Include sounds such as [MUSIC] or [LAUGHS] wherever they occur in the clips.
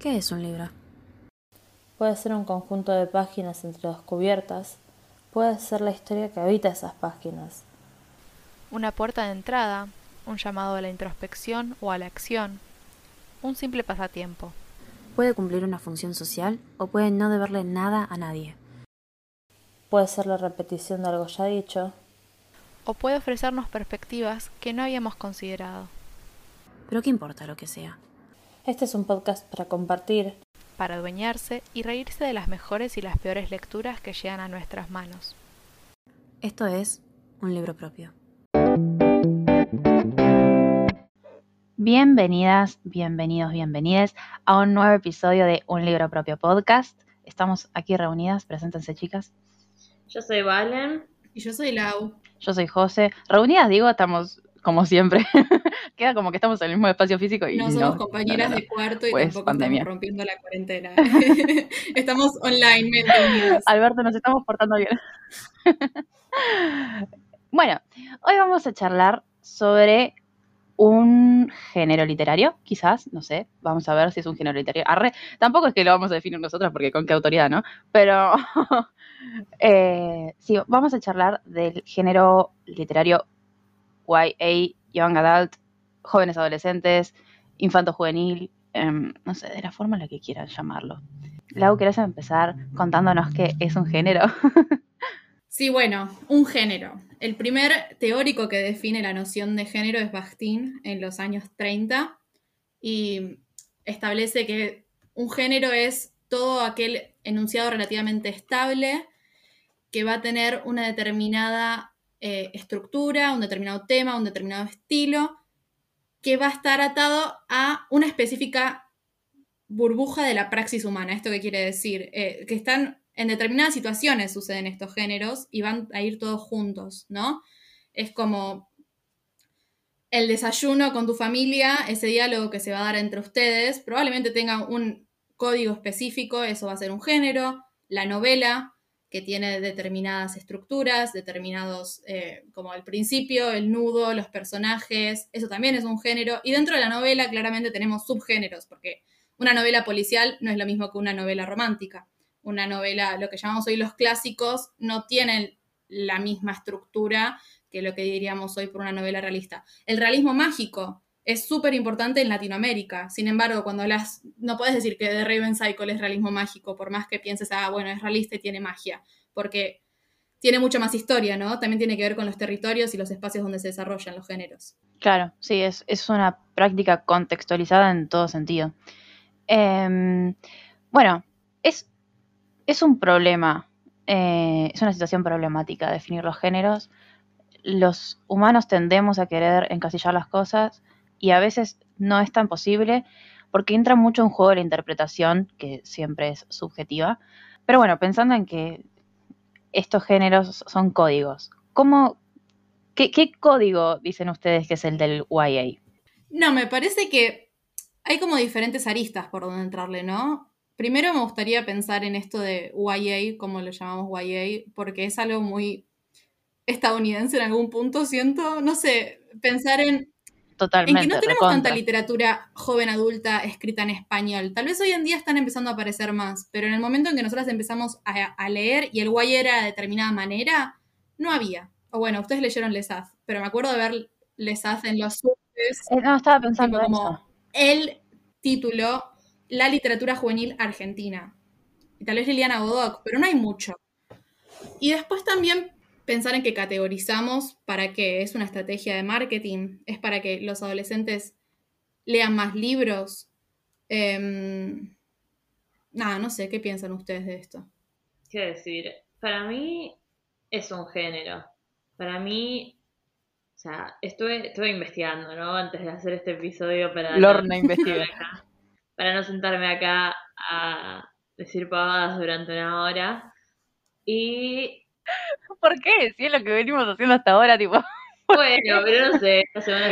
¿Qué es un libro? Puede ser un conjunto de páginas entre dos cubiertas, puede ser la historia que habita esas páginas. Una puerta de entrada, un llamado a la introspección o a la acción, un simple pasatiempo. Puede cumplir una función social o puede no deberle nada a nadie. Puede ser la repetición de algo ya dicho. O puede ofrecernos perspectivas que no habíamos considerado. Pero qué importa lo que sea. Este es un podcast para compartir, para adueñarse y reírse de las mejores y las peores lecturas que llegan a nuestras manos. Esto es un libro propio. Bienvenidas, bienvenidos, bienvenidas a un nuevo episodio de Un libro propio podcast. Estamos aquí reunidas, preséntense chicas. Yo soy Valen. Y yo soy Lau. Yo soy José. Reunidas, digo, estamos como siempre. [LAUGHS] Queda como que estamos en el mismo espacio físico y no somos compañeras de cuarto y pues, tampoco estamos rompiendo la cuarentena. [LAUGHS] estamos online, bienvenidas. Alberto, nos estamos portando bien. [LAUGHS] bueno, hoy vamos a charlar sobre un género literario, quizás, no sé, vamos a ver si es un género literario. Arre, tampoco es que lo vamos a definir nosotras porque con qué autoridad, ¿no? Pero eh, sí, vamos a charlar del género literario YA, Young Adult, jóvenes adolescentes, infanto juvenil, em, no sé, de la forma en la que quieran llamarlo. Lau, ¿querés empezar contándonos qué es un género? [LAUGHS] sí, bueno, un género. El primer teórico que define la noción de género es Bakhtin en los años 30 y establece que un género es todo aquel enunciado relativamente estable que va a tener una determinada eh, estructura, un determinado tema, un determinado estilo, que va a estar atado a una específica burbuja de la praxis humana. ¿Esto qué quiere decir? Eh, que están en determinadas situaciones suceden estos géneros y van a ir todos juntos, ¿no? Es como el desayuno con tu familia, ese diálogo que se va a dar entre ustedes, probablemente tenga un código específico, eso va a ser un género, la novela, que tiene determinadas estructuras, determinados, eh, como el principio, el nudo, los personajes, eso también es un género. Y dentro de la novela claramente tenemos subgéneros, porque una novela policial no es lo mismo que una novela romántica. Una novela, lo que llamamos hoy los clásicos, no tienen la misma estructura que lo que diríamos hoy por una novela realista. El realismo mágico es súper importante en Latinoamérica. Sin embargo, cuando las no puedes decir que The Raven Cycle es realismo mágico, por más que pienses, ah, bueno, es realista y tiene magia, porque tiene mucha más historia, ¿no? También tiene que ver con los territorios y los espacios donde se desarrollan los géneros. Claro, sí, es, es una práctica contextualizada en todo sentido. Em, bueno, es, es un problema, eh, es una situación problemática definir los géneros. Los humanos tendemos a querer encasillar las cosas y a veces no es tan posible porque entra mucho en juego la interpretación, que siempre es subjetiva. Pero bueno, pensando en que estos géneros son códigos, ¿cómo, qué, qué código dicen ustedes que es el del YA? No, me parece que hay como diferentes aristas por donde entrarle, ¿no? Primero me gustaría pensar en esto de YA, como lo llamamos YA, porque es algo muy estadounidense en algún punto, siento, no sé, pensar en Totalmente. En que no tenemos tanta literatura joven adulta escrita en español. Tal vez hoy en día están empezando a aparecer más, pero en el momento en que nosotras empezamos a, leer y el guay era de determinada manera, no había. O bueno, ustedes leyeron Lesaz, pero me acuerdo de ver Lesaz en los. Eh, no, estaba pensando como el título, La literatura juvenil argentina. Y tal vez Liliana Bodoc, pero no hay mucho. Y después también pensar en que categorizamos para qué es una estrategia de marketing, es para que los adolescentes lean más libros. Em, nada, no sé, ¿qué piensan ustedes de esto? ¿Qué decir? Para mí es un género. Para mí, o sea, estuve, estuve investigando, ¿no? Antes de hacer este episodio para... Lorna investiga. para no sentarme acá a decir pavadas durante una hora. Y [LAUGHS] ¿Por qué? Si es lo que venimos haciendo hasta ahora, tipo. [LAUGHS] Bueno, pero no sé, esta semana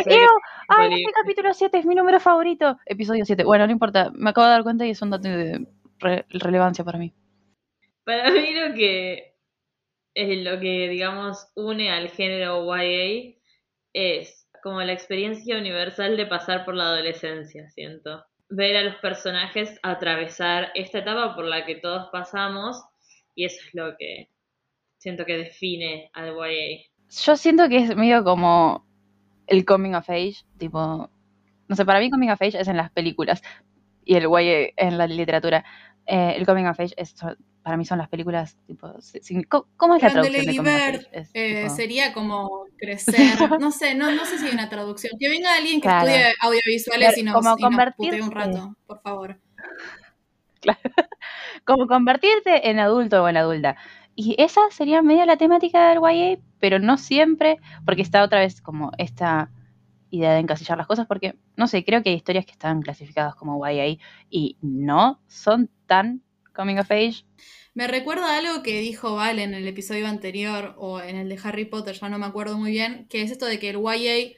Ay, este capítulo 7 es mi número favorito. Episodio 7. Bueno, no importa, me acabo de dar cuenta y es un dato de relevancia para mí. Para mí lo que es lo que, digamos, une al género YA es como la experiencia universal de pasar por la adolescencia, siento. ver a los personajes atravesar esta etapa por la que todos pasamos y eso es lo que siento que define al YA. Yo siento que es medio como el coming of age, tipo, no sé, para mí coming of age es en las películas y el YA en la literatura. Eh, el coming of age es, para mí son las películas, tipo, ¿cómo es la traducción de, coming of age? Eh, sería como crecer, [LAUGHS] no sé, no, no sé si hay una traducción. Que venga alguien que estudie audiovisuales y nos, como y un rato, por favor. [LAUGHS] Claro. Como convertirte en adulto o en adulta. Y esa sería medio la temática del YA, pero no siempre, porque está otra vez como esta idea de encasillar las cosas, porque, no sé, creo que hay historias que están clasificadas como YA y no son tan coming of age. Me recuerda algo que dijo Val en el episodio anterior o en el de Harry Potter, ya no me acuerdo muy bien, que es esto de que el YA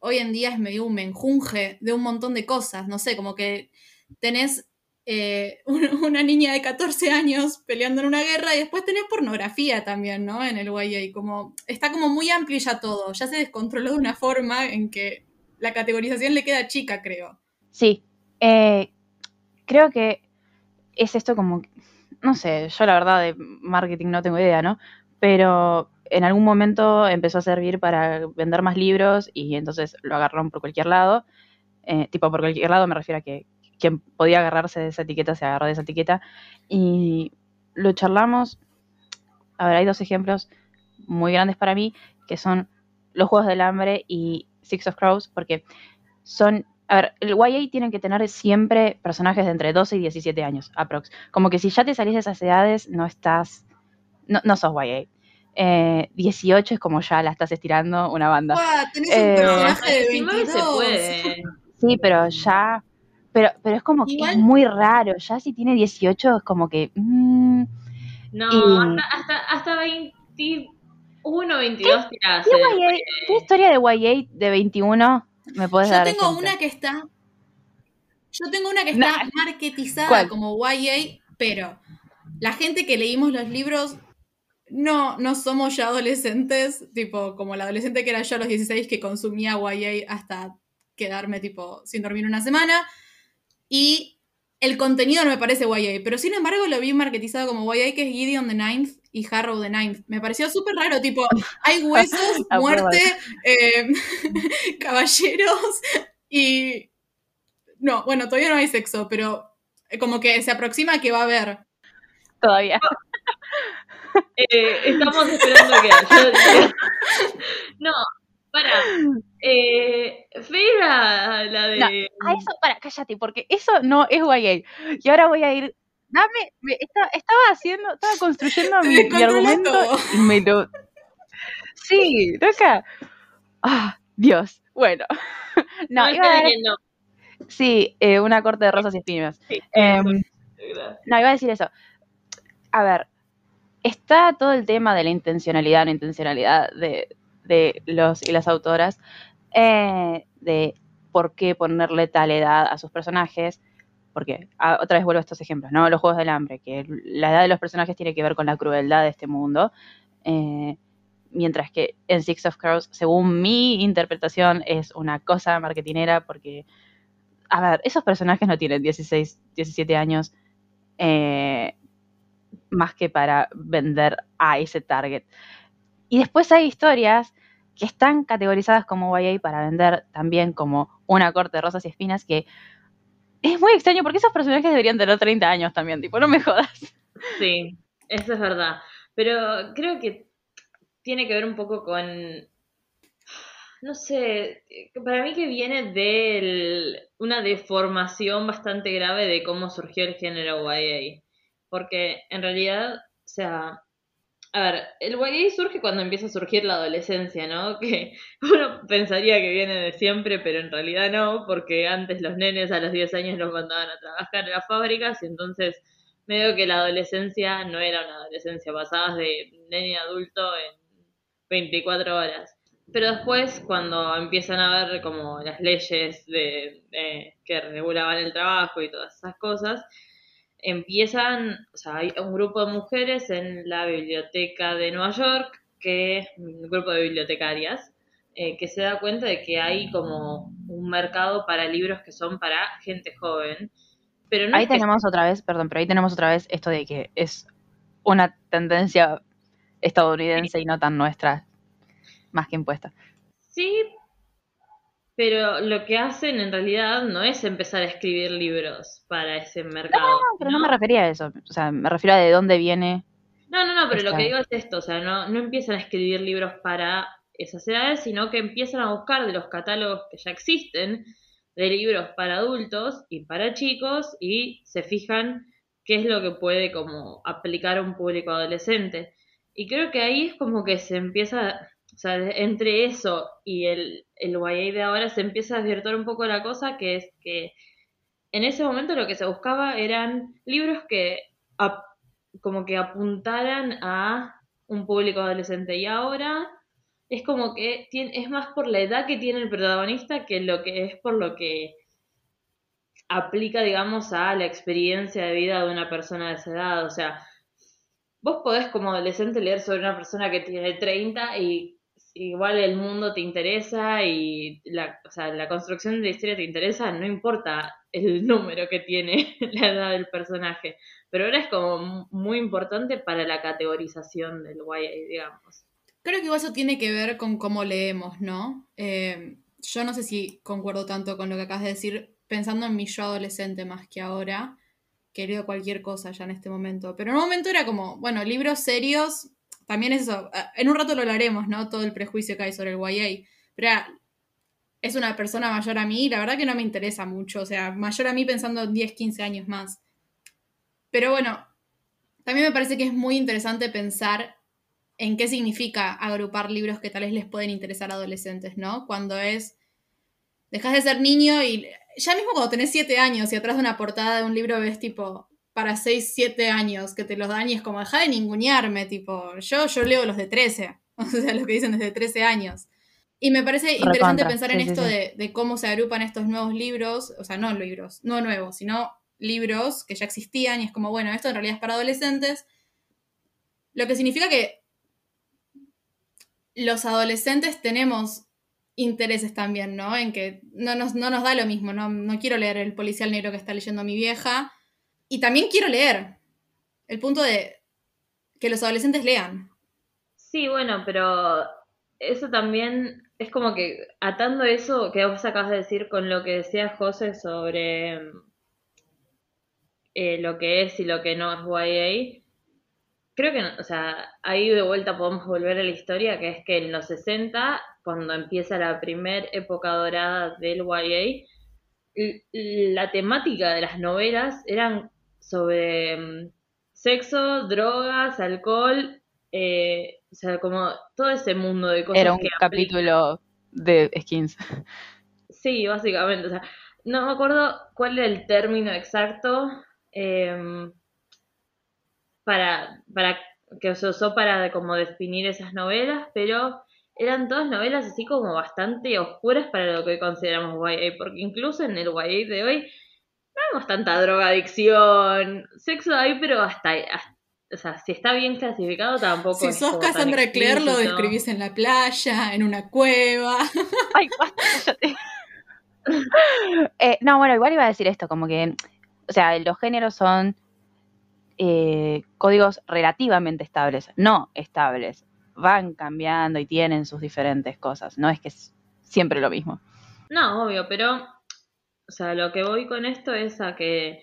hoy en día es medio un menjunje de un montón de cosas, no sé, como que tenés eh, [LAUGHS] una niña de 14 años peleando en una guerra y después tenés pornografía también, ¿no? En el YA, como está como muy amplio ya todo, ya se descontroló de una forma en que la categorización le queda chica, creo. Sí, eh, creo que es esto como, no sé, yo la verdad de marketing no tengo idea, ¿no? Pero en algún momento empezó a servir para vender más libros y entonces lo agarraron por cualquier lado. Eh, tipo, por cualquier lado me refiero a que quien podía agarrarse de esa etiqueta se agarró de esa etiqueta. Y lo charlamos. A ver, hay dos ejemplos muy grandes para mí, que son los Juegos del Hambre y Six of Crows, porque son... A ver, el YA tiene que tener siempre personajes de entre 12 y 17 años, aprox. Como que si ya te salís de esas edades, no estás... No, no sos YA. 18 es como ya la estás estirando una banda. tenés un eh, personaje de 22. Sí, pero ya pero, pero es como que es muy raro. Ya si tiene 18 es como que. Mm, no, hasta, hasta, 21, 22 ¿Qué, ¿Qué, historia de YA de 21 me puedes Yo dar? Yo tengo una que está. Yo tengo una que está marketizada como YA, pero la gente que leímos los libros no, no somos ya adolescentes, tipo, como la adolescente que era yo a los 16 que consumía YA hasta quedarme tipo sin dormir una semana. Y el contenido no me parece YA, pero sin embargo lo vi marketizado como YA, que es Gideon the Ninth y Harrow the Ninth. Me pareció súper raro, tipo, hay [LAUGHS] huesos, muerte, eh, [LAUGHS] caballeros y... No, bueno, todavía no hay sexo, pero como que se aproxima que va a haber. Todavía. Eh, estamos esperando que haya. [LAUGHS] No, para, eh, Fera, la de. No, a eso, para, cállate, porque eso no es YA. Y ahora voy a ir. Dame, estaba haciendo, estaba construyendo mi, argumento y me lo. Sí, acá. Ah, Dios. Bueno. [LAUGHS] No, iba a dar... Sí, eh, una corte de rosas y espinas. Em, no, iba a decir eso. A ver, está todo el tema de la intencionalidad, no intencionalidad de, de los y las autoras eh, de por qué ponerle tal edad a sus personajes. Porque otra vez vuelvo a estos ejemplos, ¿no? Los Juegos del Hambre, que la edad de los personajes tiene que ver con la crueldad de este mundo. Eh, mientras que en Six of Crows, según mi interpretación, es una cosa marketinera porque, a ver, esos personajes no tienen 16, 17 años eh, más que para vender a ese target. Y después hay historias que están categorizadas como YA para vender también como una corte de rosas y espinas, que es muy extraño porque esos personajes deberían tener 30 años también, tipo, no me jodas. Sí, eso es verdad. Pero creo que tiene que ver un poco con, no sé, para mí que viene de una deformación bastante grave de cómo surgió el género YA. Porque en realidad, o sea, a ver, el YA surge cuando empieza a surgir la adolescencia, ¿no? [LAUGHS] Que uno pensaría que viene de siempre, pero en realidad no, porque antes los nenes a los 10 años los mandaban a trabajar en las fábricas y entonces medio que la adolescencia no era una adolescencia pasada de nene adulto en 24 horas. Pero después, cuando empiezan a ver como las leyes de, que regulaban el trabajo y todas esas cosas, empiezan, o sea, hay un grupo de mujeres en la biblioteca de Nueva York, que es un grupo de bibliotecarias, eh, que se da cuenta de que hay como un mercado para libros que son para gente joven. Pero no ahí es que- tenemos otra vez, perdón, pero ahí tenemos otra vez esto de que es una tendencia estadounidense y no tan nuestra, más que impuesta. Sí, pero lo que hacen en realidad no es empezar a escribir libros para ese mercado. No, pero no me refería a eso, o sea, me refiero a de dónde viene. No, no, no, pero lo que digo es esto, o sea, no, no empiezan a escribir libros para esas edades, sino que empiezan a buscar de los catálogos que ya existen de libros para adultos y para chicos y se fijan qué es lo que puede como aplicar a un público adolescente. Y creo que ahí es como que se empieza, o sea, entre eso y el, el YA de ahora se empieza a desvirtuar un poco la cosa, que es que en ese momento lo que se buscaba eran libros que como que apuntaran a un público adolescente y ahora es como que tiene, es más por la edad que tiene el protagonista que lo que es por lo que aplica, digamos, a la experiencia de vida de una persona de esa edad. O sea, vos podés como adolescente leer sobre una persona que tiene 30 y igual el mundo te interesa y la, o sea, la construcción de la historia te interesa, no importa el [LAUGHS] número que tiene [LAUGHS] la edad del personaje. Pero ahora es como muy importante para la categorización del YA, digamos. Creo que eso tiene que ver con cómo leemos, ¿no? Eh, yo no sé si concuerdo tanto con lo que acabas de decir, pensando en mi yo adolescente más que ahora, que leo cualquier cosa ya en este momento. Pero en un momento era como, bueno, libros serios, también es eso. eh, En un rato lo hablaremos, ¿no? Todo el prejuicio que hay sobre el YA. Pero era- es una persona mayor a mí la verdad que no me interesa mucho. O sea, mayor a mí pensando en 10, 15 años más. Pero bueno, también me parece que es muy interesante pensar en qué significa agrupar libros que tal vez les pueden interesar a adolescentes, ¿no? Cuando es, dejas de ser niño y ya mismo cuando tenés 7 años y atrás de una portada de un libro ves tipo para 6, 7 años que te los dan y es como, deja de ningunearme, tipo, yo, yo leo los de 13, [LAUGHS] o sea, los que dicen desde 13 años. Y me parece interesante pensar en sí, esto sí. De, de cómo se agrupan estos nuevos libros, o sea, no libros, no nuevos, sino libros que ya existían y es como, bueno, esto en realidad es para adolescentes, lo que significa que los adolescentes tenemos intereses también, ¿no? En que no nos, no nos da lo mismo, ¿no? no quiero leer el policial negro que está leyendo mi vieja. Y también quiero leer. El punto de que los adolescentes lean. Sí, bueno, pero eso también es como que atando eso que vos acabas de decir con lo que decía José sobre eh, lo que es y lo que no es YA, creo que, o sea, ahí de vuelta podemos volver a la historia, que es que en los 60, cuando empieza la primer época dorada del YA, la temática de las novelas eran sobre mm, sexo, drogas, alcohol, eh, o sea, como todo ese mundo de cosas Era un que capítulo de skins. Sí, básicamente. O sea, no me acuerdo cuál era el término exacto em, para, para que se usó para como definir esas novelas, pero eran todas novelas así como bastante oscuras para lo que hoy consideramos YA, porque incluso en el YA de hoy vemos tanta drogadicción, sexo hay, pero hasta, hasta- o sea, si está bien clasificado tampoco Si es sos Cassandra Clare, lo describís en la playa, en una cueva. [LAUGHS] Ay, basta, cállate. [LAUGHS] Eh, no, bueno, igual iba a decir esto, como que, o sea, los géneros son eh, códigos relativamente estables, no estables. Van cambiando y tienen sus diferentes cosas, no es que es siempre lo mismo. No, obvio, pero, o sea, lo que voy con esto es a que,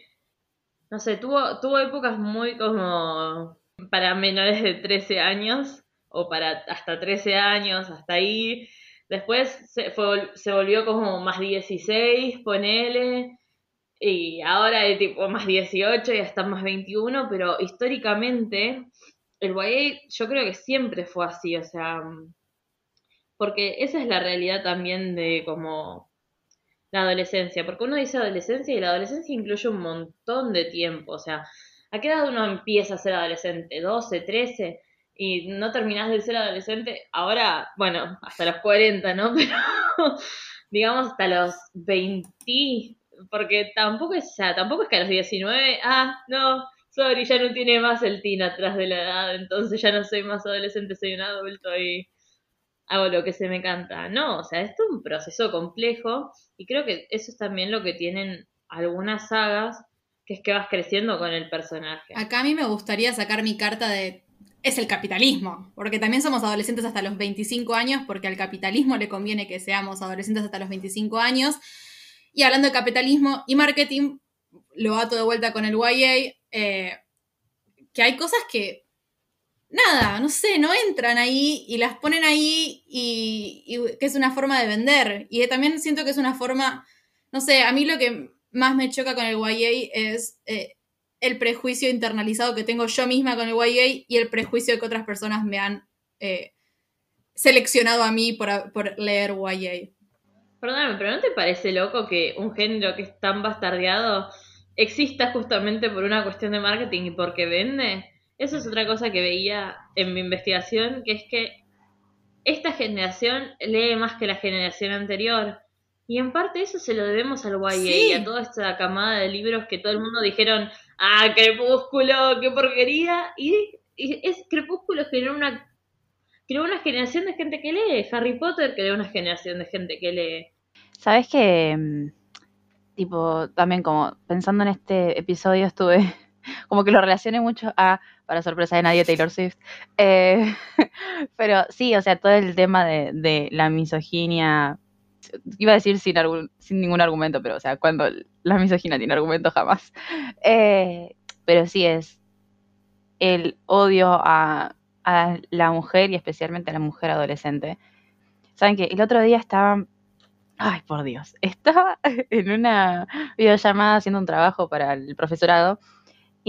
no sé, tuvo, tuvo épocas muy como para menores de 13 años, o para hasta 13 años, hasta ahí. Después se, fue, se volvió como más 16, ponele, y ahora es tipo más 18 y hasta más 21, pero históricamente el YA yo creo que siempre fue así, o sea, porque esa es la realidad también de como la adolescencia, porque uno dice adolescencia y la adolescencia incluye un montón de tiempo, o sea, ¿a qué edad uno empieza a ser adolescente? ¿12, 13? Y no terminás de ser adolescente, ahora, bueno, hasta los 40, ¿no? [LAUGHS] Pero digamos hasta los 20, porque tampoco es, o sea, tampoco es que a los 19, ah, no, sorry, ya no tiene más el teen atrás de la edad, entonces ya no soy más adolescente, soy un adulto y hago lo que se me canta. No, o sea, esto es un proceso complejo y creo que eso es también lo que tienen algunas sagas, que es que vas creciendo con el personaje. Acá a mí me gustaría sacar mi carta de es el capitalismo, porque también somos adolescentes hasta los 25 años, porque al capitalismo le conviene que seamos adolescentes hasta los 25 años. Y hablando de capitalismo y marketing, lo ato de vuelta con el YA, eh, que hay cosas que, nada, no sé, no entran ahí y las ponen ahí y, que es una forma de vender. Y también siento que es una forma, no sé, a mí lo que más me choca con el YA es eh, el prejuicio internalizado que tengo yo misma con el YA y el prejuicio que otras personas me han eh, seleccionado a mí por, por leer YA. Perdóname, pero ¿no te parece loco que un género que es tan bastardeado exista justamente por una cuestión de marketing y porque vende? Eso es otra cosa que veía en mi investigación, que es que esta generación lee más que la generación anterior. Y en parte eso se lo debemos al YA y a toda esta camada de libros que todo el mundo dijeron, ah, Crepúsculo, qué porquería. Y, es Crepúsculo generó una, creó una generación de gente que lee. Harry Potter creó una generación de gente que lee. Sabes que, mm, tipo, también como pensando en este episodio estuve, [LAUGHS] como que lo relacioné mucho a, para sorpresa de nadie, Taylor Swift. Eh, [LAUGHS] pero sí, o sea, todo el tema de, de la misoginia iba a decir sin, sin ningún argumento, pero o sea, cuando la misogina tiene argumento jamás. Eh, pero sí es el odio a, a, la mujer y especialmente a la mujer adolescente. Saben que el otro día estaba, ay por Dios, estaba [LAUGHS] en una videollamada haciendo un trabajo para el profesorado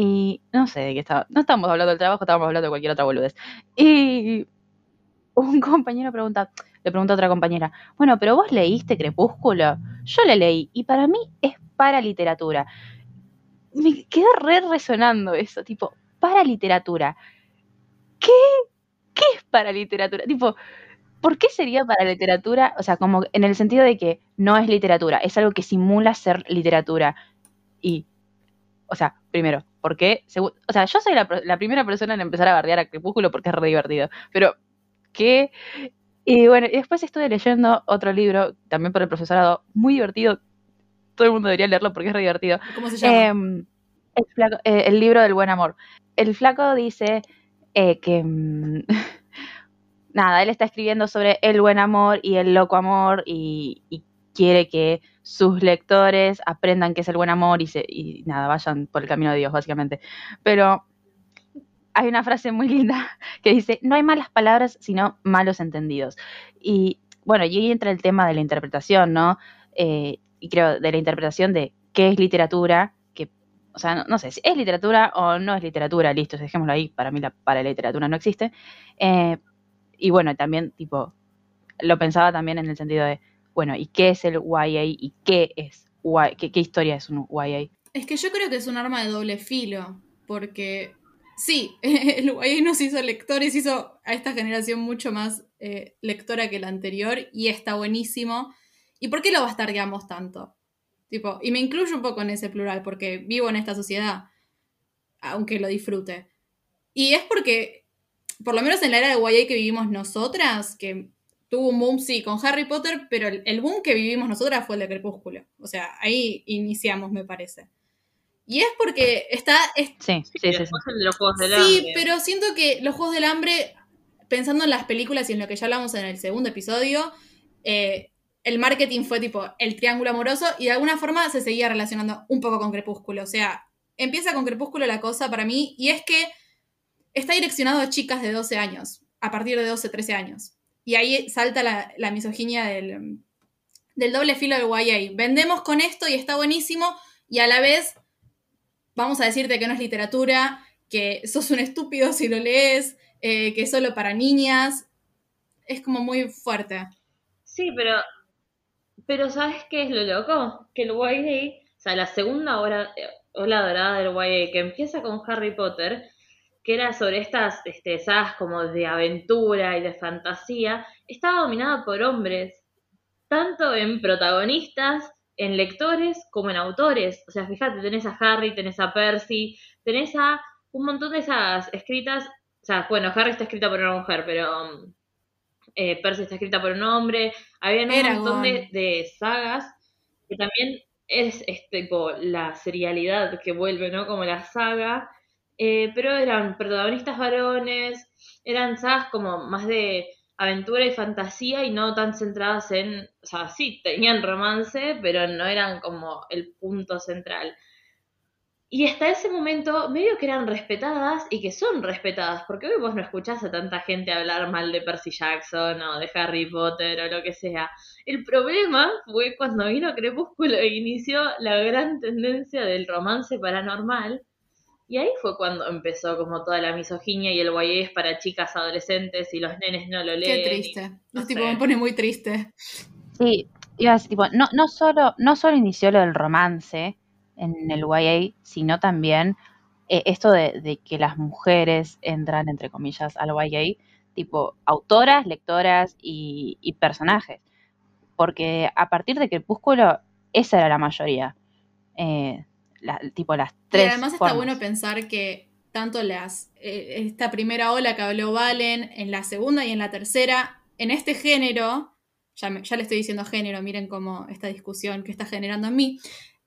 y no sé de qué estaba, no estábamos hablando del trabajo, estábamos hablando de cualquier otra boludez. Y [LAUGHS] un compañero pregunta, le pregunta a otra compañera, bueno, pero vos leíste Crepúsculo. Yo le leí y para mí es para literatura. Me quedó re resonando eso, tipo, para literatura. ¿Qué? ¿Qué es para literatura? Tipo, ¿por qué sería para literatura? O sea, como en el sentido de que no es literatura, es algo que simula ser literatura. Y, o sea, primero, ¿por qué? O sea, yo soy la, la primera persona en empezar a bardear a Crepúsculo porque es re divertido, pero ¿qué? Y bueno, y después estuve leyendo otro libro, también por el profesorado, muy divertido. Todo el mundo debería leerlo porque es re divertido. ¿Cómo se llama? Eh, el, eh, el, libro del buen amor. El flaco dice eh, que... Mm, [LAUGHS] nada, él está escribiendo sobre el buen amor y el loco amor y, y quiere que sus lectores aprendan qué es el buen amor y, se, y nada, vayan por el camino de Dios, básicamente. Pero hay una frase muy linda [LAUGHS] que dice, no hay malas palabras, sino malos entendidos. Y bueno, y ahí entra el tema de la interpretación, ¿no? Eh, y creo de la interpretación de qué es literatura, que, o sea, no, sé si es literatura o no es literatura, listo, dejémoslo ahí, para mí la para literatura no existe. Eh, y bueno, también, tipo, lo pensaba también en el sentido de, bueno, ¿y qué es el YA y qué es qué, qué historia es un YA? Es que yo creo que es un arma de doble filo, porque sí, [LAUGHS] el YA nos hizo lectores, hizo a esta generación mucho más eh, lectora que la anterior y está buenísimo. ¿Y por qué lo bastardeamos tanto? Tipo, y me incluyo un poco en ese plural porque vivo en esta sociedad, aunque lo disfrute. Y es porque, por lo menos en la era de YA que vivimos nosotras, que tuvo un boom, sí, con Harry Potter, pero el, el boom que vivimos nosotras fue el de Crepúsculo. O sea, ahí iniciamos, me parece. Y es porque está. sí, sí, sí, sí. Los Juegos del sí pero siento que los Juegos del Hambre, pensando en las películas y en lo que ya hablamos en el segundo episodio, eh, el marketing fue tipo el triángulo amoroso y de alguna forma se seguía relacionando un poco con Crepúsculo. O sea, empieza con Crepúsculo la cosa para mí y es que está direccionado a chicas de 12 años, a partir de 12, 13 años. Y ahí salta la, misoginia del, del doble filo del YA. Vendemos con esto y está buenísimo y a la vez vamos a decirte que no es literatura, que sos un estúpido si lo lees, eh, que es solo para niñas. Es como muy fuerte. Sí, pero, pero ¿sabes qué es lo loco? Que el YA, o sea, la segunda hora, ola dorada del YA, que empieza con Harry Potter, que era sobre estas este, sagas como de aventura y de fantasía, estaba dominada por hombres, tanto en protagonistas en lectores como en autores. O sea, fíjate, tenés a Harry, tenés a Percy, tenés a un montón de esas escritas. O sea, bueno, Harry está escrita por una mujer, pero um, eh, Percy está escrita por un hombre, había un Eragon. montón de, de sagas que también es, es tipo la serialidad que vuelve, ¿no? Como la saga, eh, pero eran protagonistas varones, eran sagas como más de aventura y fantasía y no tan centradas en, o sea, sí, tenían romance, pero no eran como el punto central. Y hasta ese momento, medio que eran respetadas y que son respetadas, porque hoy vos no escuchás a tanta gente hablar mal de Percy Jackson o de Harry Potter o lo que sea. El problema fue cuando vino Crepúsculo e inició la gran tendencia del romance paranormal. Y ahí fue cuando empezó como toda la misoginia y el YA es para chicas adolescentes y los nenes no lo leen. Qué triste. no tipo, me pone muy triste. Sí, iba a decir, tipo, no, no, solo, no solo inició lo del romance en el YA, sino también eh, esto de, de que las mujeres entran, entre comillas, al YA, tipo autoras, lectoras y, y personajes. Porque a partir de Crepúsculo, esa era la mayoría. Eh, la- tipo las Y tres. además está bueno pensar que tanto las eh, esta primera ola que habló Valen, en la segunda y en la tercera, en este género, ya, me- ya le estoy diciendo género, miren cómo esta discusión que está generando en mí,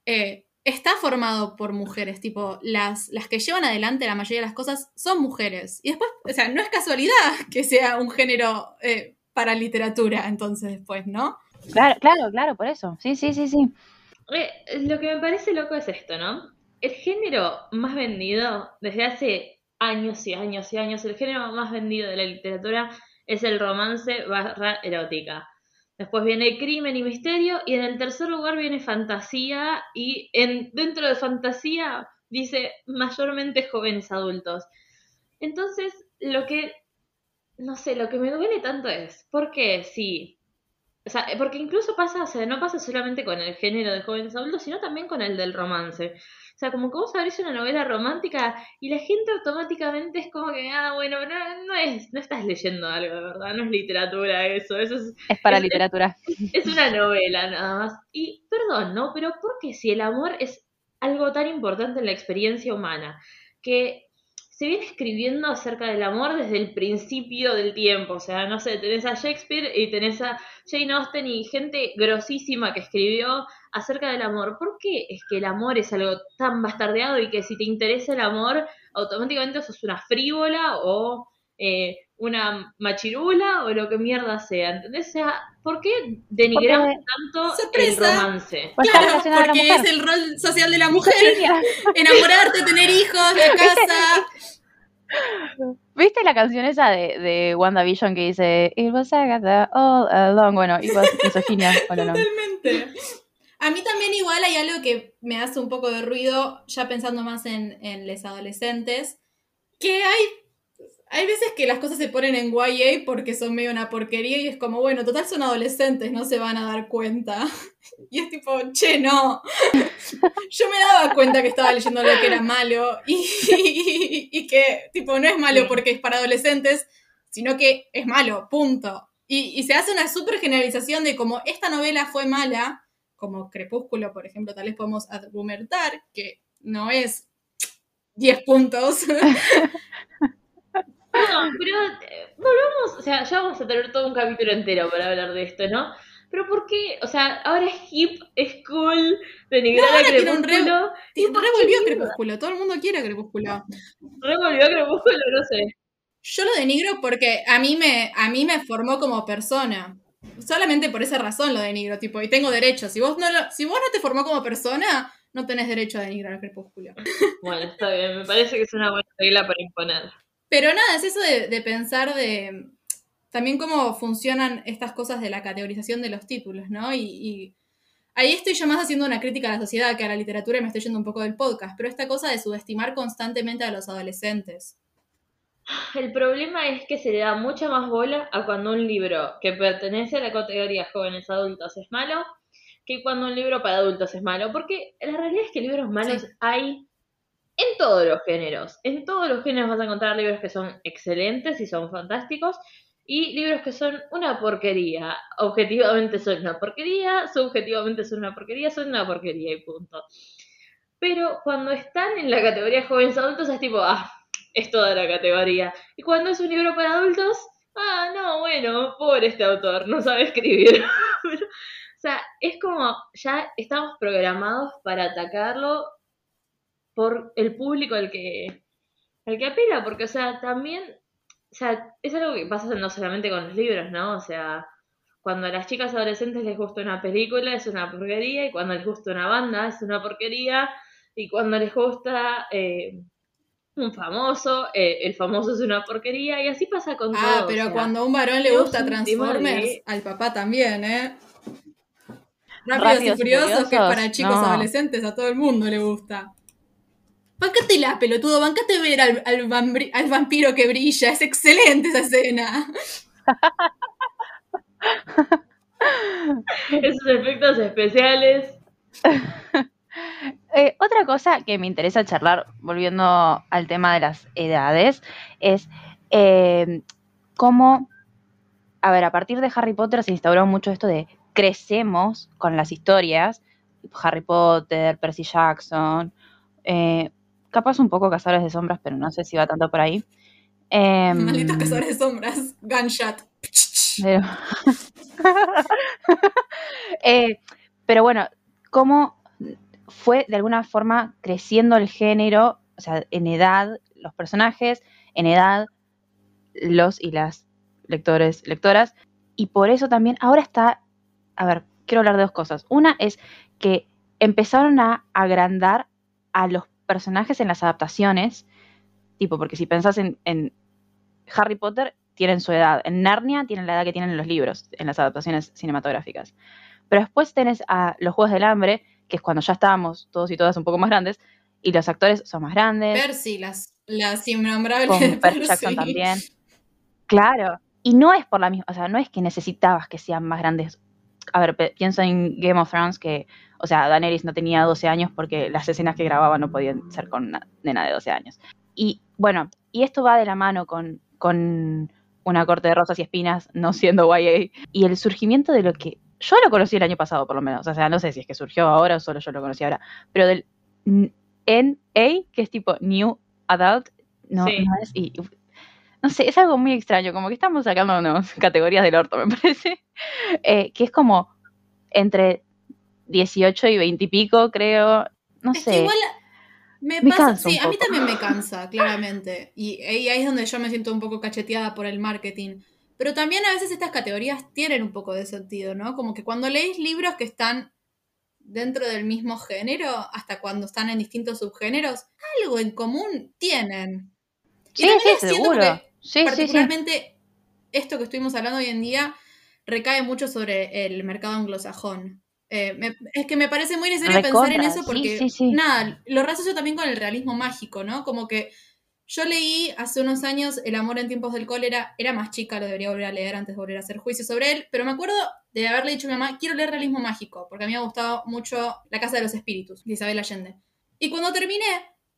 eh, está formado por mujeres, tipo, las, las que llevan adelante la mayoría de las cosas son mujeres. Y después, o sea, no es casualidad [LAUGHS] que sea un género eh, para literatura, entonces después, ¿no? Claro, claro, claro, por eso. Sí, sí, sí, sí. Lo que me parece loco es esto, ¿no? El género más vendido desde hace años y años y años, el género más vendido de la literatura es el romance barra erótica. Después viene crimen y misterio y en el tercer lugar viene fantasía y en, dentro de fantasía dice mayormente jóvenes adultos. Entonces, lo que, no sé, lo que me duele tanto es, ¿por qué si o sea, porque incluso pasa, o sea, no pasa solamente con el género de jóvenes adultos, sino también con el del romance. O sea, como que vos abrís una novela romántica y la gente automáticamente es como que, ah, bueno, no, no es, no estás leyendo algo de verdad, no es literatura eso, eso es, Es para Es- literatura. es una novela nada más. Y perdón, ¿no? Pero ¿por qué si el amor es algo tan importante en la experiencia humana? Que se viene escribiendo acerca del amor desde el principio del tiempo. O sea, no sé, tenés a Shakespeare y tenés a Jane Austen y gente grosísima que escribió acerca del amor. ¿Por qué es que el amor es algo tan bastardeado y que si te interesa el amor, automáticamente sos una frívola o eh, una machirula o lo que mierda sea? ¿Entendés? O sea, ¿por qué denigramos Porque- tanto el romance? Pues Claro, porque es el rol social de la mujer. [LAUGHS] Enamorarte, tener hijos, la [LAUGHS] casa. ¿Viste la canción esa de, de WandaVision que dice It was Agatha all along? Bueno, it was misoginia all along. Totalmente. A mí también igual hay algo que me hace un poco de ruido, ya pensando más en, en los adolescentes, que hay, hay veces que las cosas se ponen en YA porque son medio una porquería y es como, bueno, total son adolescentes, no se van a dar cuenta. [LAUGHS] Y es tipo, che, no. [LAUGHS] Yo me daba cuenta que estaba leyendo algo que era malo y, y, [LAUGHS] y que, tipo, no es malo porque es para adolescentes, sino que es malo, punto. Y, y se hace una súper generalización de como esta novela fue mala, como Crepúsculo, por ejemplo, tal vez podemos argumentar que no es 10 puntos. Pero eh, volvamos, o sea, ya vamos a tener todo un capítulo entero para hablar de esto, ¿no? Pero ¿por qué? O sea, ahora es hip, es cool, denigrar No, a re- Crepúsculo. Y ¿por qué revolvió mierda? Crepúsculo, todo el mundo quiere Crepúsculo. Revolvió a Crepúsculo, no sé. Yo lo denigro porque a mí me, a mí me formó como persona. Solamente por esa razón lo denigro, tipo, y tengo derecho. Si vos no, lo- si vos no te formó como persona, no tenés derecho a denigrar a Crepúsculo. Bueno, está bien, me parece que es una buena regla para imponer. Pero nada, es eso de, de pensar de también cómo funcionan estas cosas de la categorización de los títulos, ¿no? Y, y ahí estoy yo más haciendo una crítica a la sociedad que a la literatura y me estoy yendo un poco del podcast, pero esta cosa de subestimar constantemente a los adolescentes. El problema es que se le da mucha más bola a cuando un libro que pertenece a la categoría jóvenes adultos es malo que cuando un libro para adultos es malo. Porque la realidad es que libros malos Sí. hay en todos los géneros. En todos los géneros vas a encontrar libros que son excelentes y son fantásticos y libros que son una porquería. Objetivamente son una porquería, subjetivamente son una porquería, son una porquería y punto. Pero cuando están en la categoría jóvenes adultos es tipo, ah, es toda la categoría. Y cuando es un libro para adultos, ah, no, bueno, pobre este autor, no sabe escribir. [LAUGHS] O sea, es como ya estamos programados para atacarlo por el público al que, al que apela, porque, o sea, también, o sea, es algo que pasa no solamente con los libros, ¿no? O sea, cuando a las chicas adolescentes les gusta una película es una porquería, y cuando les gusta una banda es una porquería, y cuando les gusta eh, un famoso, eh, el famoso es una porquería, y así pasa con todo. Ah, pero o sea, cuando a un varón le gusta Transformers, de- al papá también, ¿eh? Rápidos, Rápidos y y Furiosos, que es Furiosos, para chicos no. adolescentes, a todo el mundo le gusta. Bancate la pelotudo, bancate ver al, al vambri- al vampiro que brilla, es excelente esa escena. Esos efectos especiales. [LAUGHS] Eh, otra cosa que me interesa charlar, volviendo al tema de las edades, es eh, cómo, a ver, a partir de Harry Potter se instauró mucho esto de crecemos con las historias, Harry Potter, Percy Jackson, eh, capaz un poco Cazadores de Sombras, pero no sé si va tanto por ahí. Em, Malditos cazadores de sombras. Gunshot. pero, [LAUGHS] Eh, pero bueno, cómo fue de alguna forma creciendo el género, o sea, en edad, los personajes, en edad, los y las lectores, lectoras, y por eso también ahora está, a ver, quiero hablar de dos cosas. Una es que empezaron a agrandar a los personajes en las adaptaciones, tipo, porque si pensás en, en Harry Potter, tienen su edad. En Narnia tienen la edad que tienen en los libros, en las adaptaciones cinematográficas. Pero después tenés a los Juegos del Hambre, que es cuando ya estábamos todos y todas un poco más grandes, y los actores son más grandes, Percy, las, las innombrables con Percy. Jackson también. Claro. Y no es por la misma, o sea, no es que necesitabas que sean más grandes. A ver, pienso en Game of Thrones que, o sea, Daenerys no tenía 12 años porque las escenas que grababa no podían ser con una nena de 12 años. Y bueno, y esto va de la mano con, con una corte de rosas y espinas no siendo YA y el surgimiento de lo que yo lo conocí el año pasado por lo menos, o sea, no sé si es que surgió ahora o solo yo lo conocí ahora, pero del NA, que es tipo New Adult, no, Sí. no es, y, no sé, es algo muy extraño, como que estamos sacándonos categorías del orto, me [LAUGHS] parece, Eh, que es como entre 18 y 20 y pico, creo, no Es sé. que igual me, Me pasa, sí, a mí también me [LAUGHS] cansa, claramente. Y, y ahí es donde yo me siento un poco cacheteada por el marketing. Pero también a veces estas categorías tienen un poco de sentido, ¿no? Como que cuando leéis libros que están dentro del mismo género, hasta cuando están en distintos subgéneros, algo en común tienen. Y Sí, sí, seguro. Sí, sí, sí. particularmente esto que estuvimos hablando hoy en día recae mucho sobre el mercado anglosajón. Eh, me- es que me parece muy necesario pensar en eso sí, porque, sí, sí. nada, lo asocio también con el realismo mágico, ¿no? Como que yo leí hace unos años El amor en tiempos del cólera, era más chica, lo debería volver a leer antes de volver a hacer juicio sobre él, pero me acuerdo de haberle dicho a mi mamá, quiero leer realismo mágico, porque a mí me ha gustado mucho La Casa de los Espíritus, de Isabel Allende. Y cuando terminé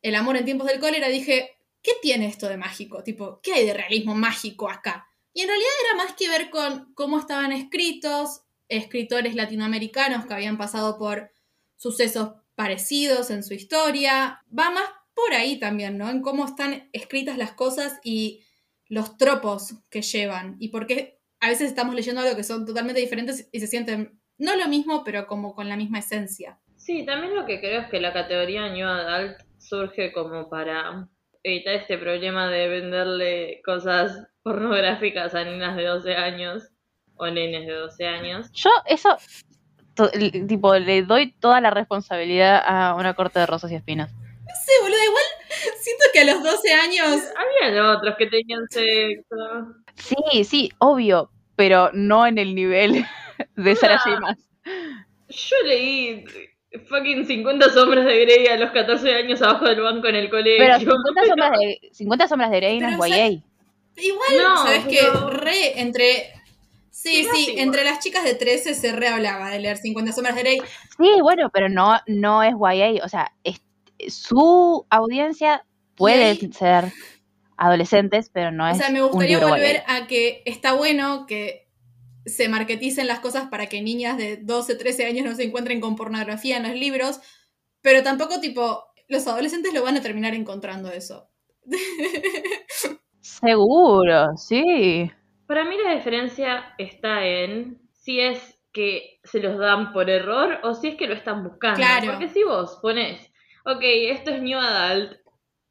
El amor en tiempos del cólera, dije, ¿qué tiene esto de mágico? Tipo, ¿qué hay de realismo mágico acá? Y en realidad era más que ver con cómo estaban escritos, escritores latinoamericanos que habían pasado por sucesos parecidos en su historia. Va más por ahí también, ¿no? En cómo están escritas las cosas y los tropos que llevan. Y por qué a veces estamos leyendo algo que son totalmente diferentes y se sienten no lo mismo, pero como con la misma esencia. Sí, también lo que creo es que la categoría New Adult surge como para evitar este problema de venderle cosas pornográficas a nenas de 12 años o nenes de 12 años. Yo eso, tipo, le doy toda la responsabilidad a una corte de rosas y espinas. No sé, boludo, igual siento que a los 12 años Habían otros que tenían sexo. Sí, sí, obvio, pero no en el nivel [LAUGHS] de Sarah J. Maas. Yo leí fucking 50 sombras de Grey a los 14 años abajo del banco en el colegio. Pero [LAUGHS] 50 sombras de, 50 sombras de Grey no es YA. Igual, No, ¿sabes qué? pero- Re entre. Sí, sí, entre las chicas de 13 se re hablaba de leer 50 sombras de Grey. Sí, bueno, pero no, no es YA. O sea, es- su audiencia puede ser adolescentes, pero no O es sea, me gustaría volver YA. a que está bueno que se marketicen las cosas para que niñas de 12, 13 años no se encuentren con pornografía en los libros, pero tampoco tipo, los adolescentes lo van a terminar encontrando eso. [LAUGHS] Seguro, sí. Para mí la diferencia está en si es que se los dan por error o si es que lo están buscando. Claro. Porque si vos pones, ok, esto es New Adult,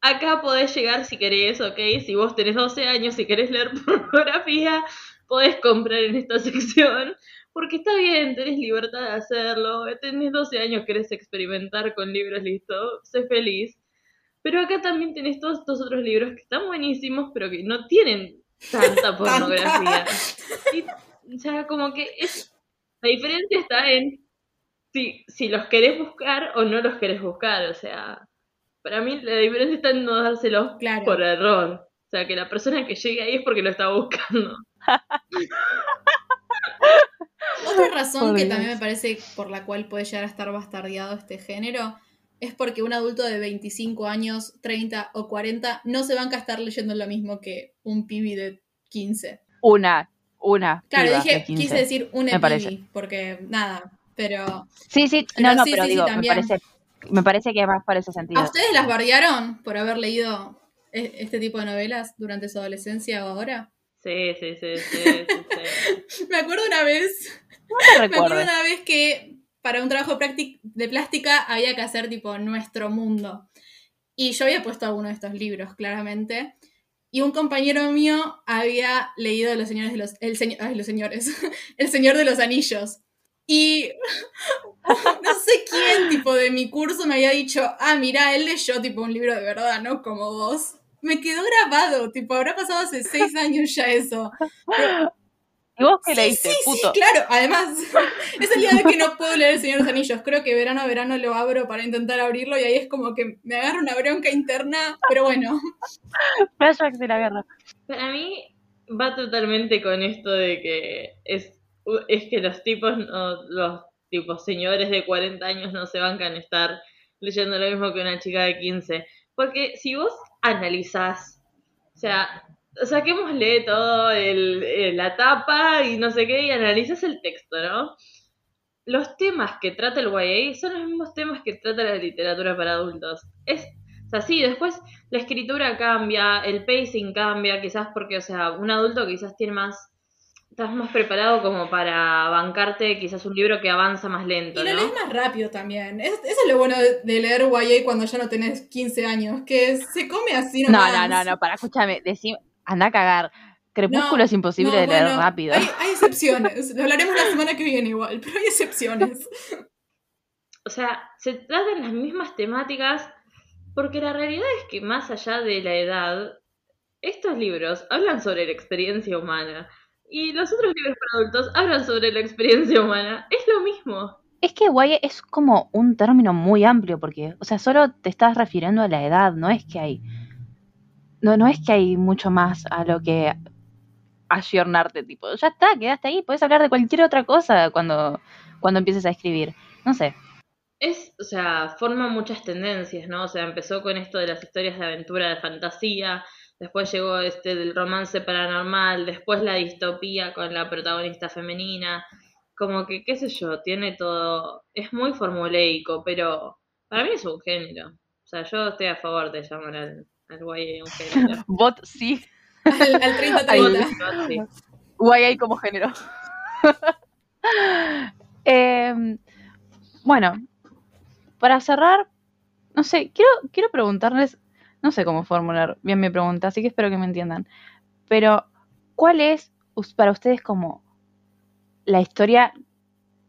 acá podés llegar si querés, ok, si vos tenés 12 años y querés leer [LAUGHS] pornografía, podés comprar en esta sección, porque está bien, tenés libertad de hacerlo, tenés 12 años, querés experimentar con libros, listo, sé feliz. Pero acá también tenés todos estos otros libros que están buenísimos, pero que no tienen tanta [LAUGHS] pornografía. Y, o sea, como que es, la diferencia está en si, si los querés buscar o no los querés buscar. O sea, para mí la diferencia está en no dárselos Claro. por error. O sea, que la persona que llegue ahí es porque lo está buscando. Otra razón que también me parece por la cual puede llegar a estar bastardeado este género es porque un adulto de 25 años, 30 o 40 no se banca a estar leyendo lo mismo que un pibi de 15. Una, una. Claro, dije, de 15. quise decir un me parece. pibi, porque nada, pero Sí, sí, Pero no, no, sí, pero sí, sí, digo, me también. parece, me parece que más para ese sentido. ¿a ustedes las bardearon por haber leído e- este tipo de novelas durante su adolescencia o ahora? Sí, sí, sí, sí, sí, sí. [LAUGHS] Me acuerdo una vez No te [LAUGHS] Me acuerdo una vez que para un trabajo de plástica había que hacer tipo nuestro mundo. Y yo había puesto alguno de estos libros, claramente. Y un compañero mío había leído Los Señores de los... El señor, ay, los señores. [LAUGHS] El Señor de los Anillos. Y [LAUGHS] no sé quién, tipo, de mi curso me había dicho, ah, mira, él leyó, tipo, un libro de verdad, ¿no? Como vos. Me quedó grabado, tipo, habrá pasado hace seis años ya eso. ¿Y vos qué Sí, leíste, sí, puto? Sí, claro, además, [LAUGHS] es el día de que no puedo leer El Señor de los Anillos. Creo que verano a verano lo abro para intentar abrirlo y ahí es como que me agarra una bronca interna, pero bueno. Flashbacks de la guerra. Para mí va totalmente con esto de que es, es que los tipos, no, los tipos señores de 40 años no se bancan estar leyendo lo mismo que una chica de 15. Porque si vos analizás, o sea, saquémosle todo el, el- la tapa y no sé qué y analizás el texto, ¿no? Los temas que trata el YA son los mismos temas que trata la literatura para adultos. Es, o sea, sí, después la escritura cambia, el pacing cambia, quizás porque, o sea, un adulto quizás tiene más, estás más preparado como para bancarte quizás un libro que avanza más lento, Y lo ¿no? lees más rápido también. Es- eso es lo bueno de, leer YA cuando ya no tenés 15 años, que se come así No, no, no, no, para, escúchame, decime, anda a cagar. Crepúsculo No, es imposible no, de leer bueno, rápido. Hay, hay excepciones. [LAUGHS] Lo hablaremos la semana que viene igual, pero hay excepciones. O sea, se tratan las mismas temáticas porque la realidad es que más allá de la edad, estos libros hablan sobre la experiencia humana y los otros libros para adultos hablan sobre la experiencia humana. Es lo mismo. Es que YA es como un término muy amplio porque, o sea, solo te estás refiriendo a la edad, no es que hay no, no es que hay mucho más a lo que ayornarte, tipo, ya está, quedaste ahí, puedes hablar de cualquier otra cosa cuando, cuando empieces a escribir. No sé. Es, o sea, forma muchas tendencias, ¿no? O sea, empezó con esto de las historias de aventura, de fantasía, después llegó este del romance paranormal, después la distopía con la protagonista femenina, como que, qué sé yo, tiene todo, es muy formuleico, pero para mí es un género. O sea, yo estoy a favor de llamar al, al YA género. Bot sí, Al, al 30-30. Sí. YA como género. [LAUGHS] Em, bueno, para cerrar, no sé, quiero, quiero preguntarles, no sé cómo formular bien mi pregunta, así que espero que me entiendan. Pero, ¿cuál es para ustedes como la historia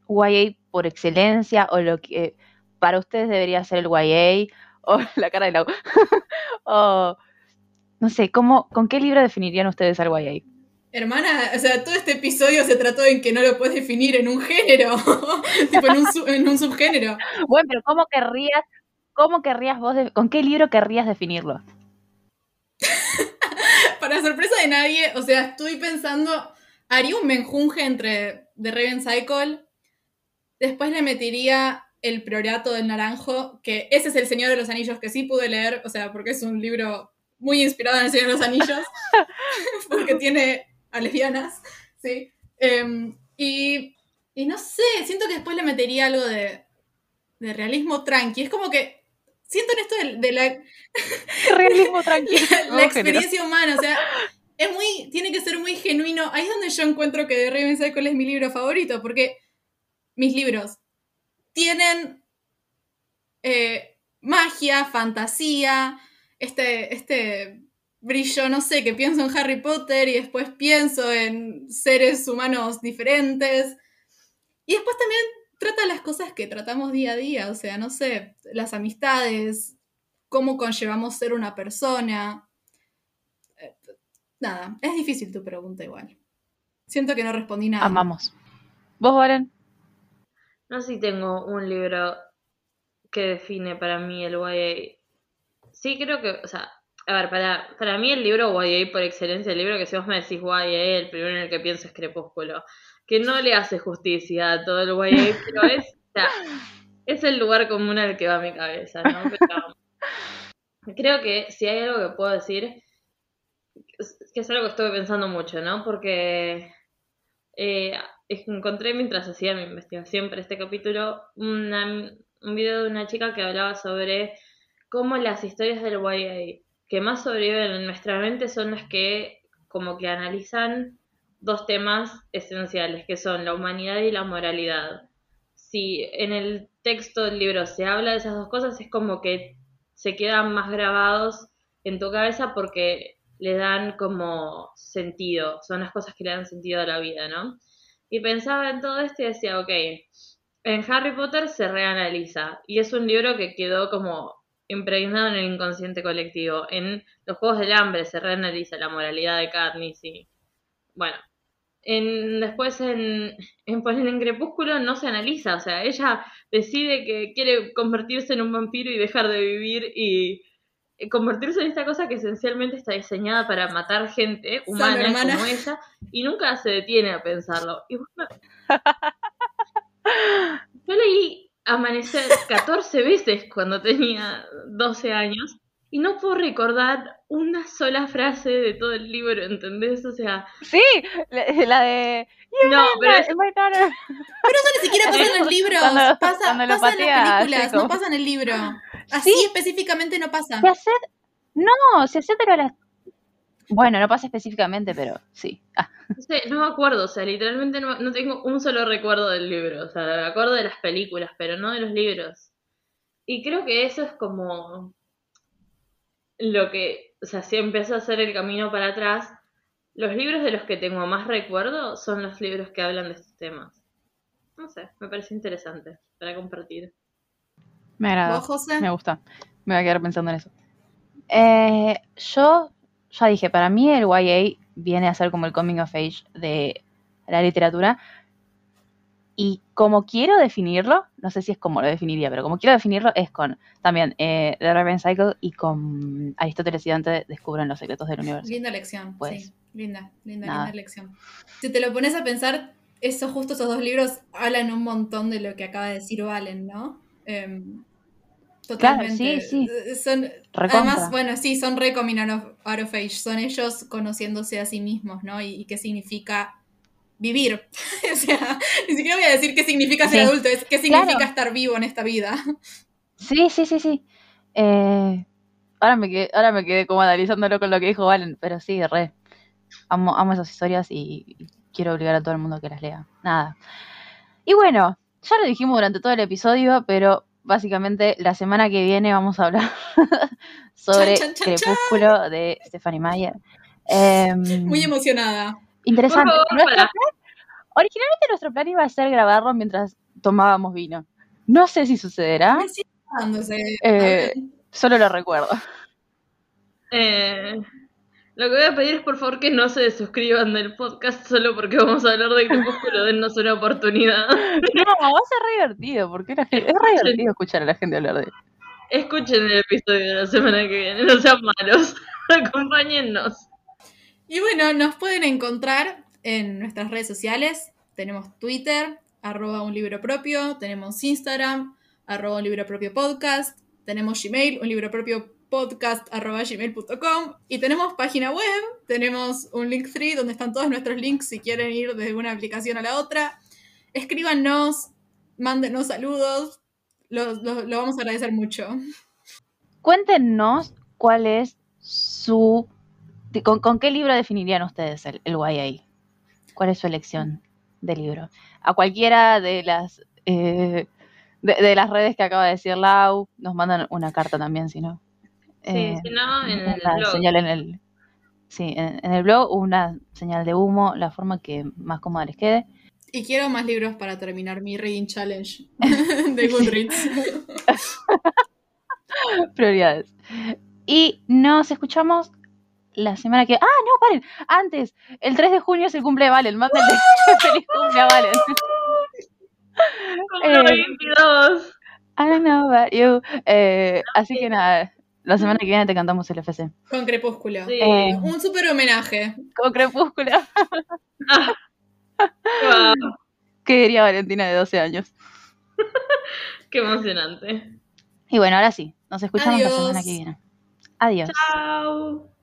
YA por excelencia o lo que para ustedes debería ser el YA o [LAUGHS] la cara de la [LAUGHS] o no sé, ¿cómo, ¿con qué libro definirían ustedes al YA? Hermana, o sea, todo este episodio se trató en que no lo puedes definir en un género, [LAUGHS] tipo en un, su- en un subgénero. Bueno, pero ¿cómo querrías, cómo querrías vos, de- con qué libro querrías definirlo? [LAUGHS] Para sorpresa de nadie, o sea, estoy pensando, haría un menjunje entre The Raven Cycle, después le metería El Priorato del Naranjo, que ese es El Señor de los Anillos, que sí pude leer, o sea, porque es un libro muy inspirado en El Señor de los Anillos, [LAUGHS] porque tiene a lesbianas, ¿sí? Em, y, y no sé, siento que después le metería algo de, de realismo tranqui, es como que... Siento en esto de, de la, [LAUGHS] Realismo tranquilo. [LAUGHS] la, la experiencia humana, o sea, es muy, tiene que ser muy genuino. Ahí es donde yo encuentro que The Raven Cycle es mi libro favorito, porque mis libros tienen eh, magia, fantasía, este, este brillo, no sé, que pienso en Harry Potter y después pienso en seres humanos diferentes. Y después también trata las cosas que tratamos día a día, o sea, no sé, las amistades, cómo conllevamos ser una persona. Eh, Nada, es difícil tu pregunta igual. Siento que no respondí nada. Amamos. ¿Vos, Valen? No sé si tengo un libro que define para mí el YA. Sí, creo que, o sea, a ver, para, para mí el libro YA por excelencia, el libro que si vos me decís YA, el primero en el que pienso es Crepúsculo, que no le hace justicia a todo el YA, [LAUGHS] pero es, o sea, es el lugar común al que va mi cabeza, ¿no? Pero creo que si hay algo que puedo decir, que es algo que estuve pensando mucho, ¿no? Porque eh, encontré mientras hacía mi investigación para este capítulo un video de una chica que hablaba sobre cómo las historias del YA que más sobreviven en nuestra mente son las que como que analizan dos temas esenciales, que son la humanidad y la moralidad. Si en el texto del libro se habla de esas dos cosas, es como que se quedan más grabados en tu cabeza porque le dan como sentido, son las cosas que le dan sentido a la vida, ¿no? Y pensaba en todo esto y decía, ok, en Harry Potter se reanaliza y es un libro que quedó como impregnado en el inconsciente colectivo. En los Juegos del Hambre se reanaliza la moralidad de Katniss y bueno, en, después en, en en Crepúsculo no se analiza, o sea, ella decide que quiere convertirse en un vampiro y dejar de vivir y convertirse en esta cosa que esencialmente está diseñada para matar gente humana como ella y nunca se detiene a pensarlo. Y bueno, [LAUGHS] yo leí Amanecer 14 veces cuando tenía 12 años y no puedo recordar una sola frase de todo el libro, ¿entendés? O sea... Sí, la, de... No, pero, es... pero eso ni siquiera pasa en el [LAUGHS] libro, pasa, pasa en las películas, no pasa en el libro. Así ¿Sí? específicamente no pasa. Si hacer... No, si hacer pero las bueno, no pasa específicamente, pero sí. Ah. No, sé, no me acuerdo, o sea, literalmente no, no, tengo un solo recuerdo del libro. O sea, me acuerdo de las películas, pero no de los libros. Y creo que eso es como lo que, o sea, si empiezo a hacer el camino para atrás, los libros de los que tengo más recuerdo son los libros que hablan de estos temas. No sé, me parece interesante para compartir. Me agrada. José? Me gusta. Me voy a quedar pensando en eso. Eh, yo ya dije, para mí el YA viene a ser como el coming of age de la literatura. Y como quiero definirlo, no sé si es como lo definiría, pero como quiero definirlo es con también eh, The Raven Cycle y con Aristóteles y Dante descubren los secretos del universo. Linda lección, pues, sí. Linda, linda, linda lección. Si te lo pones a pensar, esos justo esos dos libros hablan un montón de lo que acaba de decir Valen, ¿no? Eh, Totalmente. Claro, sí, sí. Eh, son, además, bueno, sí, son re coming out of, age. Son ellos conociéndose a sí mismos, ¿no? Y, qué significa vivir. [LAUGHS] o sea, ni siquiera voy a decir qué significa ser adulto, es qué significa estar vivo en esta vida. [LAUGHS] Sí, sí, sí, sí. Eh, ahora, me quedé, ahora me quedé como analizándolo con lo que dijo Valen, pero sí, re. Amo, amo esas historias y, quiero obligar a todo el mundo que las lea. Nada. Y bueno, ya lo dijimos durante todo el episodio, pero básicamente la semana que viene vamos a hablar [LAUGHS] sobre chan, chan, chan, Crepúsculo de Stephanie Meyer. Eh, Muy emocionada. Interesante. Nuestro originalmente nuestro plan iba a ser grabarlo mientras tomábamos vino. No sé si sucederá. Eh, solo lo recuerdo. Eh, lo que voy a pedir es por favor que no se suscriban del podcast solo porque vamos a hablar de Crepúsculo, dennos una oportunidad. No, va a ser re divertido, porque la gente, es re divertido escuchar a la gente hablar de Escuchen el episodio de la semana que viene, no sean malos, [LAUGHS] acompáñennos. Y bueno, nos pueden encontrar en nuestras redes sociales, tenemos Twitter, arroba un libro propio, tenemos Instagram, arroba un libro propio podcast, tenemos Gmail, un libro propio podcast.gmail.com y tenemos página web, tenemos un link free donde están todos nuestros links si quieren ir desde una aplicación a la otra. Escríbanos, mándenos saludos, lo, lo, lo vamos a agradecer mucho. Cuéntenos cuál es su ¿Con, con qué libro definirían ustedes el, el YA? ¿Cuál es su elección de libro? A cualquiera de las eh, de, de las redes que acaba de decir Lau, nos mandan una carta también, si no. Sí, Eh, si no, en el blog. señal en el sí, en, en el blog una señal de humo, la forma que más cómoda les quede. Y quiero más libros para terminar mi Reading Challenge [LAUGHS] de Goodreads. [LAUGHS] Prioridades. Y nos escuchamos la semana que. ¡Ah, no! Paren. Antes, el 3 de junio es el cumple de Valen. Mándenle [LAUGHS] feliz cumple a Valen. Eh. 22. I don't know about you. Eh, así que nada, la semana que viene te cantamos el FC. Con Crepúsculo. Sí. Eh, Un súper homenaje. con Crepúsculo. Wow, [LAUGHS] [LAUGHS] ¿Qué diría Valentina de 12 años? [LAUGHS] qué emocionante. Y bueno, ahora sí, nos escuchamos la semana que viene. Adiós. Chao.